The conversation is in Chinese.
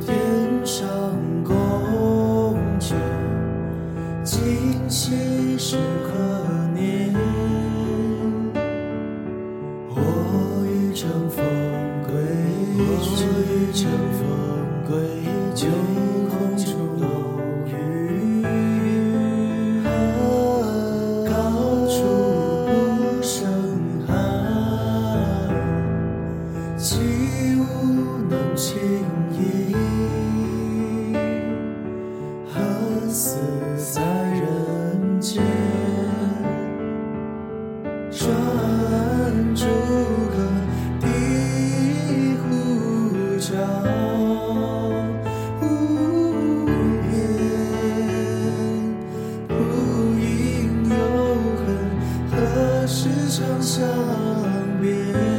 天上宫阙，今夕是何年？我欲乘风归去，我欲乘风归去。情意何似在人间转朱阁低绮户照无眠不应有恨何事长向别